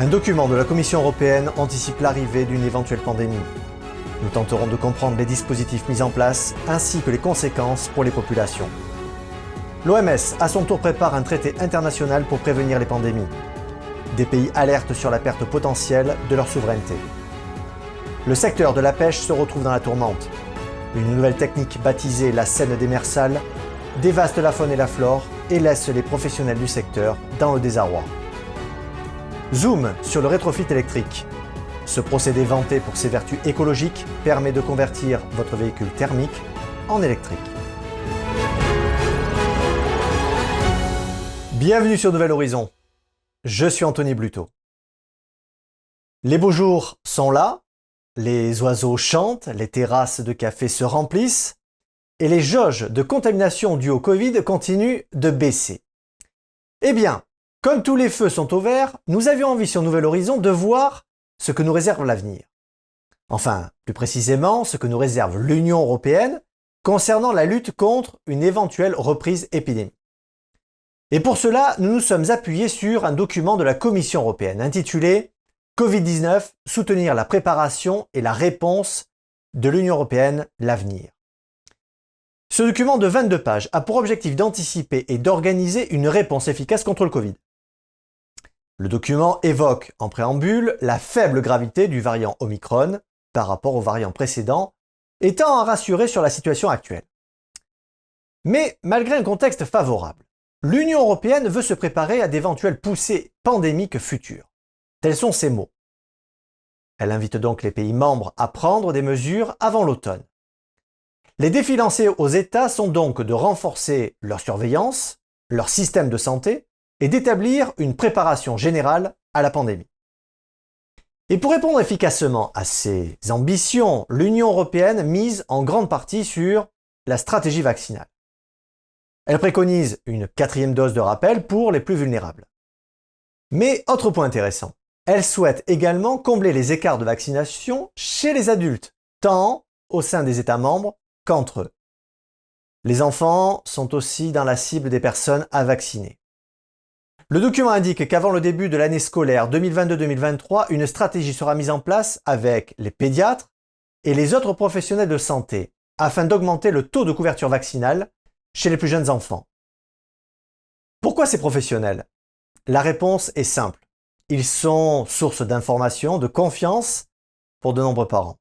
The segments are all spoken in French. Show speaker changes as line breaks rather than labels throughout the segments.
Un document de la Commission européenne anticipe l'arrivée d'une éventuelle pandémie. Nous tenterons de comprendre les dispositifs mis en place ainsi que les conséquences pour les populations. L'OMS, à son tour, prépare un traité international pour prévenir les pandémies. Des pays alertent sur la perte potentielle de leur souveraineté. Le secteur de la pêche se retrouve dans la tourmente. Une nouvelle technique baptisée la scène démersale dévaste la faune et la flore et laisse les professionnels du secteur dans le désarroi. Zoom sur le rétrofit électrique. Ce procédé vanté pour ses vertus écologiques permet de convertir votre véhicule thermique en électrique. Bienvenue sur Nouvel Horizon. Je suis Anthony Bluto. Les beaux jours sont là, les oiseaux chantent, les terrasses de café se remplissent et les jauges de contamination dues au Covid continuent de baisser. Eh bien, comme tous les feux sont au vert, nous avions envie sur Nouvel Horizon de voir ce que nous réserve l'avenir. Enfin, plus précisément, ce que nous réserve l'Union européenne concernant la lutte contre une éventuelle reprise épidémique. Et pour cela, nous nous sommes appuyés sur un document de la Commission européenne intitulé Covid-19, soutenir la préparation et la réponse de l'Union européenne, l'avenir. Ce document de 22 pages a pour objectif d'anticiper et d'organiser une réponse efficace contre le Covid. Le document évoque en préambule la faible gravité du variant Omicron par rapport au variant précédent, étant à rassurer sur la situation actuelle. Mais malgré un contexte favorable, l'Union européenne veut se préparer à d'éventuelles poussées pandémiques futures. Tels sont ses mots. Elle invite donc les pays membres à prendre des mesures avant l'automne. Les défis lancés aux États sont donc de renforcer leur surveillance, leur système de santé, et d'établir une préparation générale à la pandémie. Et pour répondre efficacement à ces ambitions, l'Union européenne mise en grande partie sur la stratégie vaccinale. Elle préconise une quatrième dose de rappel pour les plus vulnérables. Mais autre point intéressant, elle souhaite également combler les écarts de vaccination chez les adultes, tant au sein des États membres qu'entre eux. Les enfants sont aussi dans la cible des personnes à vacciner. Le document indique qu'avant le début de l'année scolaire 2022-2023, une stratégie sera mise en place avec les pédiatres et les autres professionnels de santé afin d'augmenter le taux de couverture vaccinale chez les plus jeunes enfants. Pourquoi ces professionnels? La réponse est simple. Ils sont source d'information, de confiance pour de nombreux parents.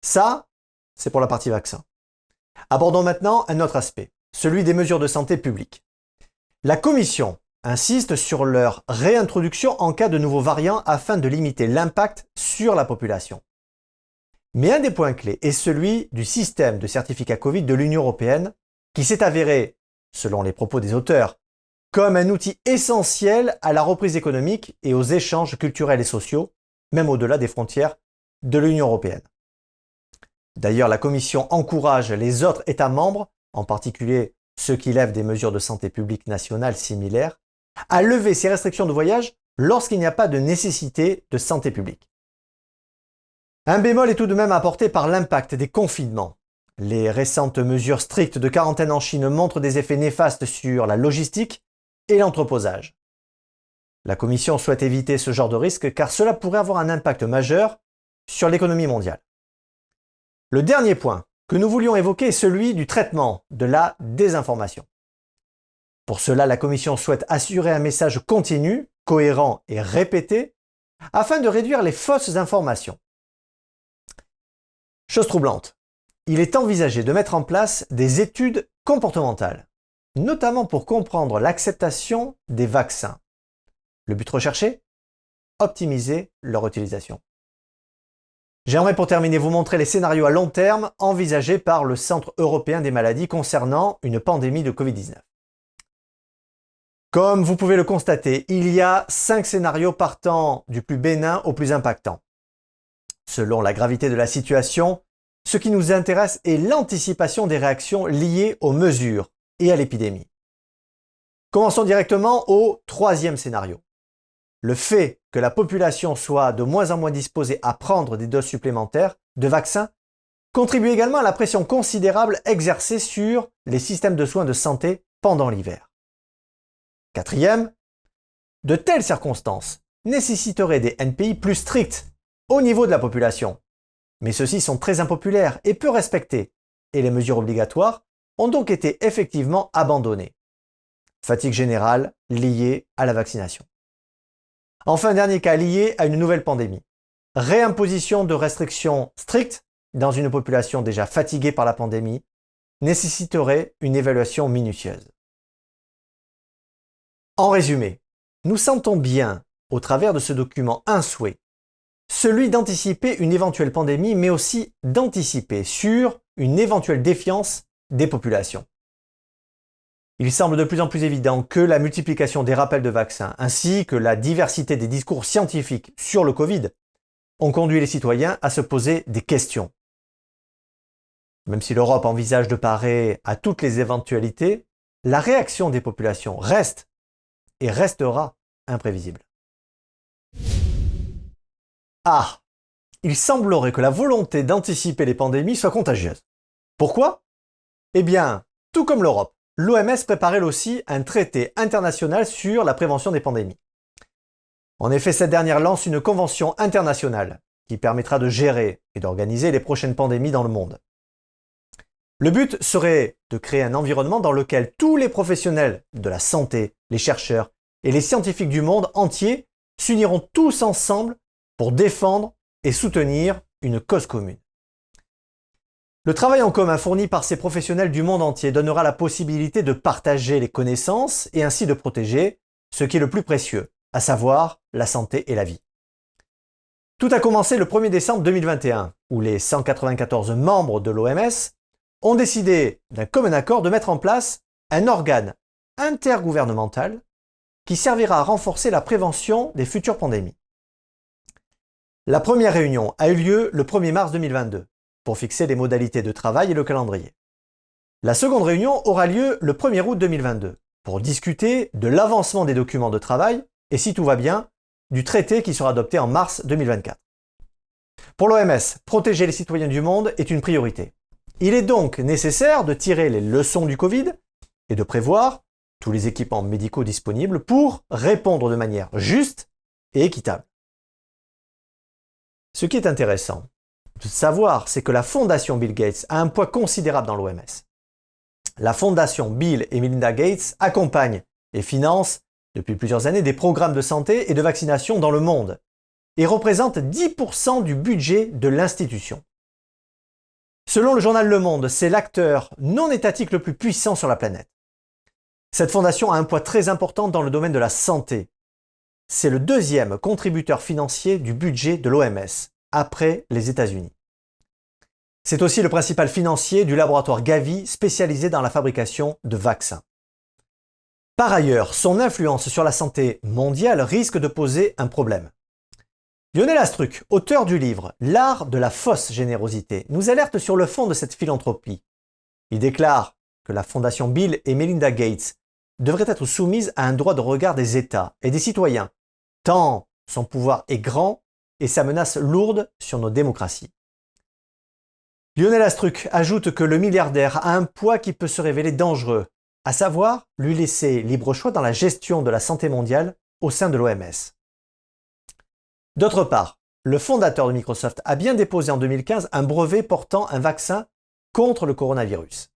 Ça, c'est pour la partie vaccin. Abordons maintenant un autre aspect, celui des mesures de santé publique. La Commission insiste sur leur réintroduction en cas de nouveaux variants afin de limiter l'impact sur la population. Mais un des points clés est celui du système de certificat Covid de l'Union européenne qui s'est avéré, selon les propos des auteurs, comme un outil essentiel à la reprise économique et aux échanges culturels et sociaux, même au-delà des frontières de l'Union européenne. D'ailleurs, la Commission encourage les autres États membres, en particulier ceux qui lèvent des mesures de santé publique nationales similaires, à lever ces restrictions de voyage lorsqu'il n'y a pas de nécessité de santé publique. Un bémol est tout de même apporté par l'impact des confinements. Les récentes mesures strictes de quarantaine en Chine montrent des effets néfastes sur la logistique et l'entreposage. La Commission souhaite éviter ce genre de risque car cela pourrait avoir un impact majeur sur l'économie mondiale. Le dernier point que nous voulions évoquer est celui du traitement de la désinformation. Pour cela, la Commission souhaite assurer un message continu, cohérent et répété, afin de réduire les fausses informations. Chose troublante, il est envisagé de mettre en place des études comportementales, notamment pour comprendre l'acceptation des vaccins. Le but recherché Optimiser leur utilisation. J'aimerais pour terminer vous montrer les scénarios à long terme envisagés par le Centre européen des maladies concernant une pandémie de Covid-19. Comme vous pouvez le constater, il y a cinq scénarios partant du plus bénin au plus impactant. Selon la gravité de la situation, ce qui nous intéresse est l'anticipation des réactions liées aux mesures et à l'épidémie. Commençons directement au troisième scénario. Le fait que la population soit de moins en moins disposée à prendre des doses supplémentaires de vaccins contribue également à la pression considérable exercée sur les systèmes de soins de santé pendant l'hiver. Quatrième, de telles circonstances nécessiterait des NPI plus stricts au niveau de la population. Mais ceux-ci sont très impopulaires et peu respectés, et les mesures obligatoires ont donc été effectivement abandonnées. Fatigue générale liée à la vaccination. Enfin, dernier cas lié à une nouvelle pandémie. Réimposition de restrictions strictes dans une population déjà fatiguée par la pandémie nécessiterait une évaluation minutieuse. En résumé, nous sentons bien, au travers de ce document, un souhait, celui d'anticiper une éventuelle pandémie, mais aussi d'anticiper sur une éventuelle défiance des populations. Il semble de plus en plus évident que la multiplication des rappels de vaccins ainsi que la diversité des discours scientifiques sur le Covid ont conduit les citoyens à se poser des questions. Même si l'Europe envisage de parer à toutes les éventualités, la réaction des populations reste et restera imprévisible. Ah Il semblerait que la volonté d'anticiper les pandémies soit contagieuse. Pourquoi? Eh bien, tout comme l'Europe, l'OMS prépare elle aussi un traité international sur la prévention des pandémies. En effet, cette dernière lance une convention internationale qui permettra de gérer et d'organiser les prochaines pandémies dans le monde. Le but serait de créer un environnement dans lequel tous les professionnels de la santé, les chercheurs et les scientifiques du monde entier s'uniront tous ensemble pour défendre et soutenir une cause commune. Le travail en commun fourni par ces professionnels du monde entier donnera la possibilité de partager les connaissances et ainsi de protéger ce qui est le plus précieux, à savoir la santé et la vie. Tout a commencé le 1er décembre 2021, où les 194 membres de l'OMS ont décidé d'un commun accord de mettre en place un organe intergouvernemental qui servira à renforcer la prévention des futures pandémies. La première réunion a eu lieu le 1er mars 2022 pour fixer les modalités de travail et le calendrier. La seconde réunion aura lieu le 1er août 2022 pour discuter de l'avancement des documents de travail et si tout va bien, du traité qui sera adopté en mars 2024. Pour l'OMS, protéger les citoyens du monde est une priorité. Il est donc nécessaire de tirer les leçons du Covid et de prévoir tous les équipements médicaux disponibles pour répondre de manière juste et équitable. Ce qui est intéressant de savoir, c'est que la fondation Bill Gates a un poids considérable dans l'OMS. La fondation Bill et Melinda Gates accompagne et finance depuis plusieurs années des programmes de santé et de vaccination dans le monde et représente 10% du budget de l'institution. Selon le journal Le Monde, c'est l'acteur non étatique le plus puissant sur la planète. Cette fondation a un poids très important dans le domaine de la santé. C'est le deuxième contributeur financier du budget de l'OMS, après les États-Unis. C'est aussi le principal financier du laboratoire Gavi spécialisé dans la fabrication de vaccins. Par ailleurs, son influence sur la santé mondiale risque de poser un problème. Lionel Astruc, auteur du livre L'art de la fausse générosité, nous alerte sur le fond de cette philanthropie. Il déclare que la fondation Bill et Melinda Gates devrait être soumise à un droit de regard des États et des citoyens, tant son pouvoir est grand et sa menace lourde sur nos démocraties. Lionel Astruc ajoute que le milliardaire a un poids qui peut se révéler dangereux, à savoir lui laisser libre choix dans la gestion de la santé mondiale au sein de l'OMS. D'autre part, le fondateur de Microsoft a bien déposé en 2015 un brevet portant un vaccin contre le coronavirus.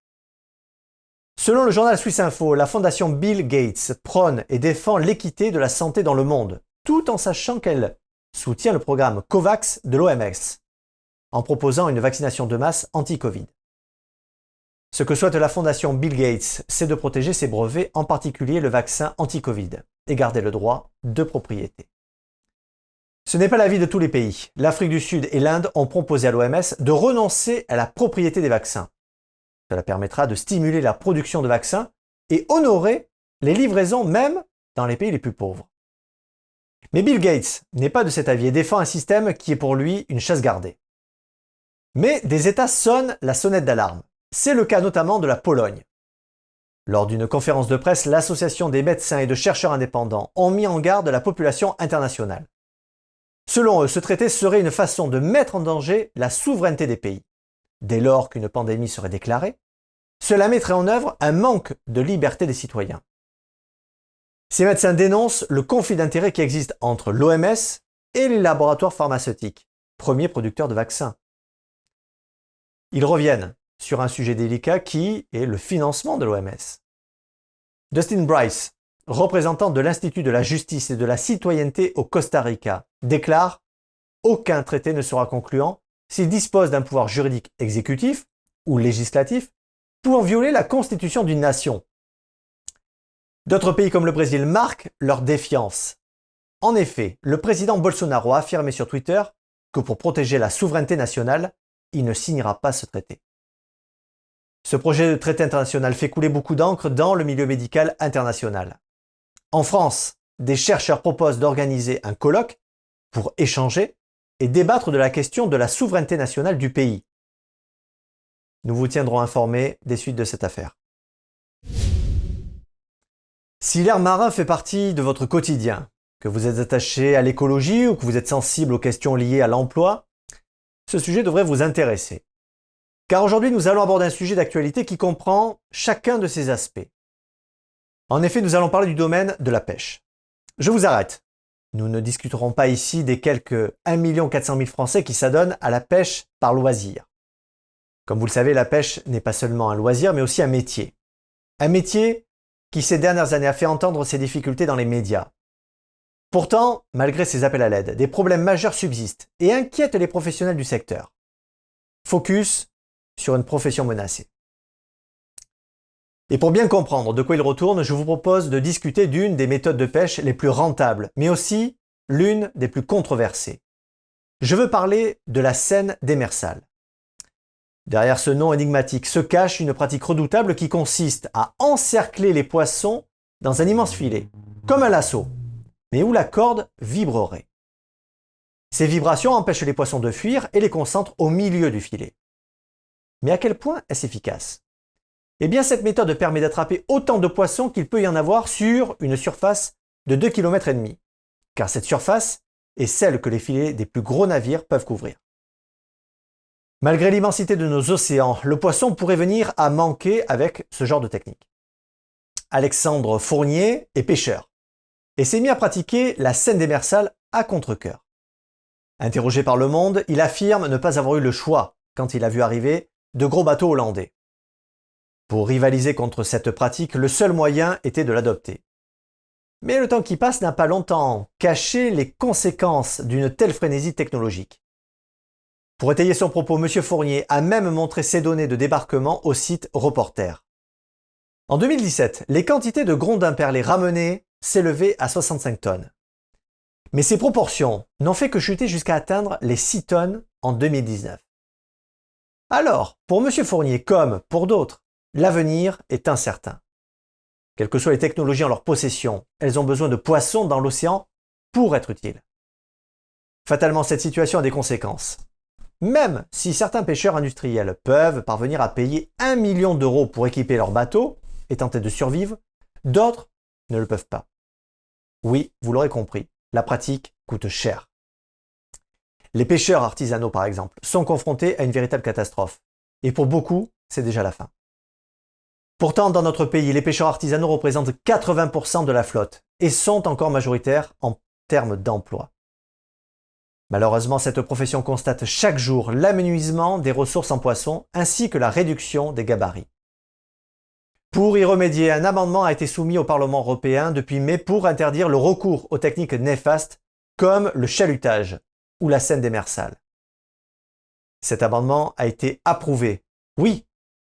Selon le journal Swiss Info, la fondation Bill Gates prône et défend l'équité de la santé dans le monde, tout en sachant qu'elle soutient le programme COVAX de l'OMS, en proposant une vaccination de masse anti-Covid. Ce que souhaite la fondation Bill Gates, c'est de protéger ses brevets, en particulier le vaccin anti-Covid, et garder le droit de propriété. Ce n'est pas l'avis de tous les pays. L'Afrique du Sud et l'Inde ont proposé à l'OMS de renoncer à la propriété des vaccins. Cela permettra de stimuler la production de vaccins et honorer les livraisons même dans les pays les plus pauvres. Mais Bill Gates n'est pas de cet avis et défend un système qui est pour lui une chasse gardée. Mais des États sonnent la sonnette d'alarme. C'est le cas notamment de la Pologne. Lors d'une conférence de presse, l'Association des médecins et de chercheurs indépendants ont mis en garde la population internationale. Selon eux, ce traité serait une façon de mettre en danger la souveraineté des pays. Dès lors qu'une pandémie serait déclarée, cela mettrait en œuvre un manque de liberté des citoyens. Ces médecins dénoncent le conflit d'intérêts qui existe entre l'OMS et les laboratoires pharmaceutiques, premiers producteurs de vaccins. Ils reviennent sur un sujet délicat qui est le financement de l'OMS. Dustin Bryce, représentant de l'Institut de la justice et de la citoyenneté au Costa Rica, déclare Aucun traité ne sera concluant s'il dispose d'un pouvoir juridique exécutif ou législatif pouvant violer la constitution d'une nation. D'autres pays comme le Brésil marquent leur défiance. En effet, le président Bolsonaro a affirmé sur Twitter que pour protéger la souveraineté nationale, il ne signera pas ce traité. Ce projet de traité international fait couler beaucoup d'encre dans le milieu médical international. En France, des chercheurs proposent d'organiser un colloque pour échanger et débattre de la question de la souveraineté nationale du pays. Nous vous tiendrons informés des suites de cette affaire. Si l'air marin fait partie de votre quotidien, que vous êtes attaché à l'écologie ou que vous êtes sensible aux questions liées à l'emploi, ce sujet devrait vous intéresser. Car aujourd'hui, nous allons aborder un sujet d'actualité qui comprend chacun de ces aspects. En effet, nous allons parler du domaine de la pêche. Je vous arrête. Nous ne discuterons pas ici des quelques 1 400 000 Français qui s'adonnent à la pêche par loisir. Comme vous le savez, la pêche n'est pas seulement un loisir, mais aussi un métier. Un métier qui ces dernières années a fait entendre ses difficultés dans les médias. Pourtant, malgré ces appels à l'aide, des problèmes majeurs subsistent et inquiètent les professionnels du secteur. Focus sur une profession menacée. Et pour bien comprendre de quoi il retourne, je vous propose de discuter d'une des méthodes de pêche les plus rentables, mais aussi l'une des plus controversées. Je veux parler de la scène démersale. Derrière ce nom énigmatique se cache une pratique redoutable qui consiste à encercler les poissons dans un immense filet, comme un lasso, mais où la corde vibrerait. Ces vibrations empêchent les poissons de fuir et les concentrent au milieu du filet. Mais à quel point est-ce efficace? Eh bien, cette méthode permet d'attraper autant de poissons qu'il peut y en avoir sur une surface de 2,5 km, car cette surface est celle que les filets des plus gros navires peuvent couvrir. Malgré l'immensité de nos océans, le poisson pourrait venir à manquer avec ce genre de technique. Alexandre Fournier est pêcheur et s'est mis à pratiquer la scène démersale à contre-coeur. Interrogé par Le Monde, il affirme ne pas avoir eu le choix quand il a vu arriver de gros bateaux hollandais. Pour rivaliser contre cette pratique, le seul moyen était de l'adopter. Mais le temps qui passe n'a pas longtemps caché les conséquences d'une telle frénésie technologique. Pour étayer son propos, M. Fournier a même montré ses données de débarquement au site Reporter. En 2017, les quantités de grondins perlés ramenés s'élevaient à 65 tonnes. Mais ces proportions n'ont fait que chuter jusqu'à atteindre les 6 tonnes en 2019. Alors, pour M. Fournier comme pour d'autres, l'avenir est incertain. Quelles que soient les technologies en leur possession, elles ont besoin de poissons dans l'océan pour être utiles. Fatalement, cette situation a des conséquences. Même si certains pêcheurs industriels peuvent parvenir à payer un million d'euros pour équiper leur bateau et tenter de survivre, d'autres ne le peuvent pas. Oui, vous l'aurez compris, la pratique coûte cher. Les pêcheurs artisanaux, par exemple, sont confrontés à une véritable catastrophe. Et pour beaucoup, c'est déjà la fin. Pourtant, dans notre pays, les pêcheurs artisanaux représentent 80% de la flotte et sont encore majoritaires en termes d'emploi. Malheureusement, cette profession constate chaque jour l'amenuisement des ressources en poissons ainsi que la réduction des gabarits. Pour y remédier, un amendement a été soumis au Parlement européen depuis mai pour interdire le recours aux techniques néfastes comme le chalutage, ou la scène démersale. Cet amendement a été approuvé, oui,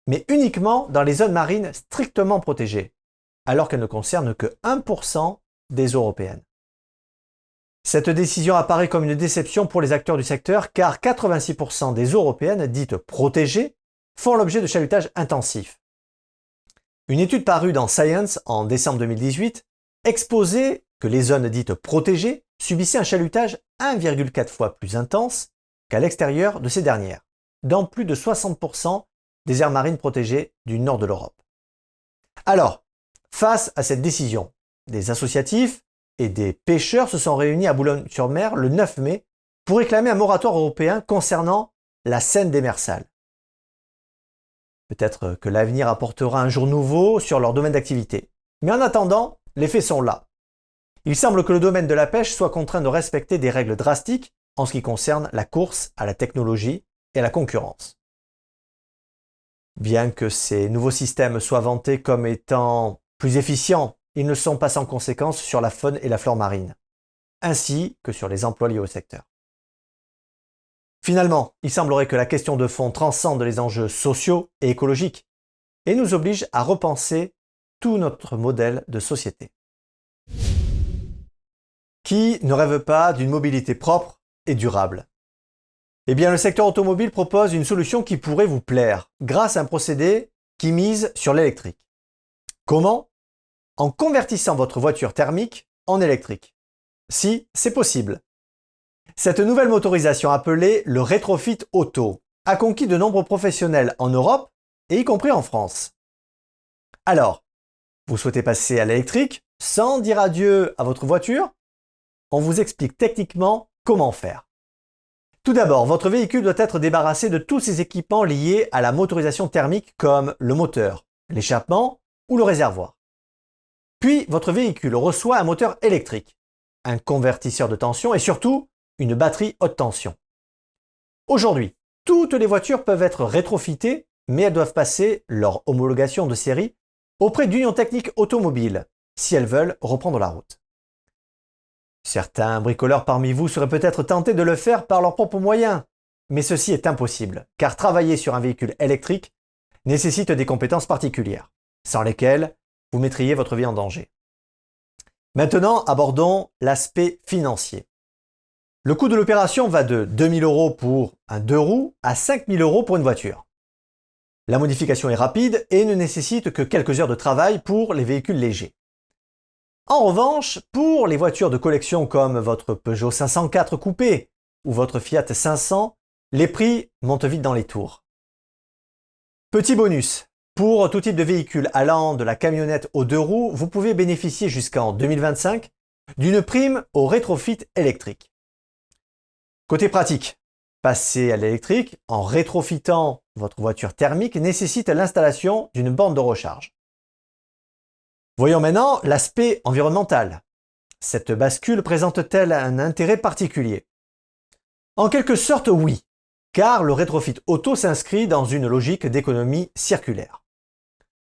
mais uniquement dans les zones marines strictement protégées, alors qu'elles ne concernent que 1% des européennes. Cette décision apparaît comme une déception pour les acteurs du secteur car 86% des européennes dites protégées font l'objet de chalutage intensif. Une étude parue dans Science en décembre 2018 exposait que les zones dites protégées subissaient un chalutage 1,4 fois plus intense qu'à l'extérieur de ces dernières, dans plus de 60% des aires marines protégées du nord de l'Europe. Alors, face à cette décision, des associatifs et des pêcheurs se sont réunis à Boulogne-sur-Mer le 9 mai pour réclamer un moratoire européen concernant la scène démersale. Peut-être que l'avenir apportera un jour nouveau sur leur domaine d'activité. Mais en attendant, les faits sont là. Il semble que le domaine de la pêche soit contraint de respecter des règles drastiques en ce qui concerne la course à la technologie et à la concurrence. Bien que ces nouveaux systèmes soient vantés comme étant plus efficients, ils ne sont pas sans conséquences sur la faune et la flore marine, ainsi que sur les emplois liés au secteur. Finalement, il semblerait que la question de fond transcende les enjeux sociaux et écologiques et nous oblige à repenser tout notre modèle de société. Qui ne rêve pas d'une mobilité propre et durable? Eh bien, le secteur automobile propose une solution qui pourrait vous plaire grâce à un procédé qui mise sur l'électrique. Comment? En convertissant votre voiture thermique en électrique. Si, c'est possible. Cette nouvelle motorisation appelée le rétrofit auto a conquis de nombreux professionnels en Europe et y compris en France. Alors, vous souhaitez passer à l'électrique sans dire adieu à votre voiture? On vous explique techniquement comment faire. Tout d'abord, votre véhicule doit être débarrassé de tous ses équipements liés à la motorisation thermique comme le moteur, l'échappement ou le réservoir. Puis, votre véhicule reçoit un moteur électrique, un convertisseur de tension et surtout une batterie haute tension. Aujourd'hui, toutes les voitures peuvent être rétrofitées, mais elles doivent passer leur homologation de série auprès d'Union Technique Automobile si elles veulent reprendre la route. Certains bricoleurs parmi vous seraient peut-être tentés de le faire par leurs propres moyens, mais ceci est impossible, car travailler sur un véhicule électrique nécessite des compétences particulières, sans lesquelles vous mettriez votre vie en danger. Maintenant, abordons l'aspect financier. Le coût de l'opération va de 2000 euros pour un deux roues à 5000 euros pour une voiture. La modification est rapide et ne nécessite que quelques heures de travail pour les véhicules légers. En revanche, pour les voitures de collection comme votre Peugeot 504 coupé ou votre Fiat 500, les prix montent vite dans les tours. Petit bonus, pour tout type de véhicule allant de la camionnette aux deux roues, vous pouvez bénéficier jusqu'en 2025 d'une prime au rétrofit électrique. Côté pratique, passer à l'électrique en rétrofitant votre voiture thermique nécessite l'installation d'une borne de recharge. Voyons maintenant l'aspect environnemental. Cette bascule présente-t-elle un intérêt particulier? En quelque sorte oui, car le rétrofit auto s'inscrit dans une logique d'économie circulaire.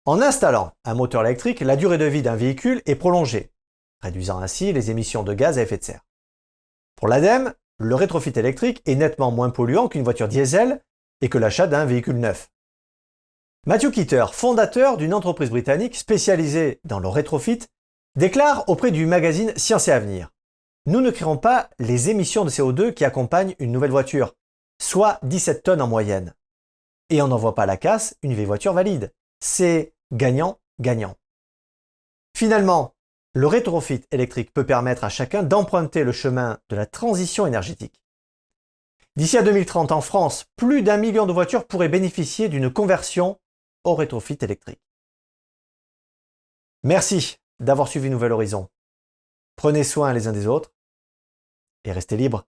En installant un moteur électrique, la durée de vie d'un véhicule est prolongée, réduisant ainsi les émissions de gaz à effet de serre. Pour l'ADEME, le rétrofit électrique est nettement moins polluant qu'une voiture diesel et que l'achat d'un véhicule neuf. Matthew Kitter, fondateur d'une entreprise britannique spécialisée dans le rétrofit, déclare auprès du magazine Science et Avenir Nous ne créerons pas les émissions de CO2 qui accompagnent une nouvelle voiture, soit 17 tonnes en moyenne. Et on n'envoie pas à la casse une vieille voiture valide. C'est gagnant-gagnant. Finalement, le rétrofit électrique peut permettre à chacun d'emprunter le chemin de la transition énergétique. D'ici à 2030 en France, plus d'un million de voitures pourraient bénéficier d'une conversion au rétrofit électrique. Merci d'avoir suivi Nouvel Horizon. Prenez soin les uns des autres et restez libres.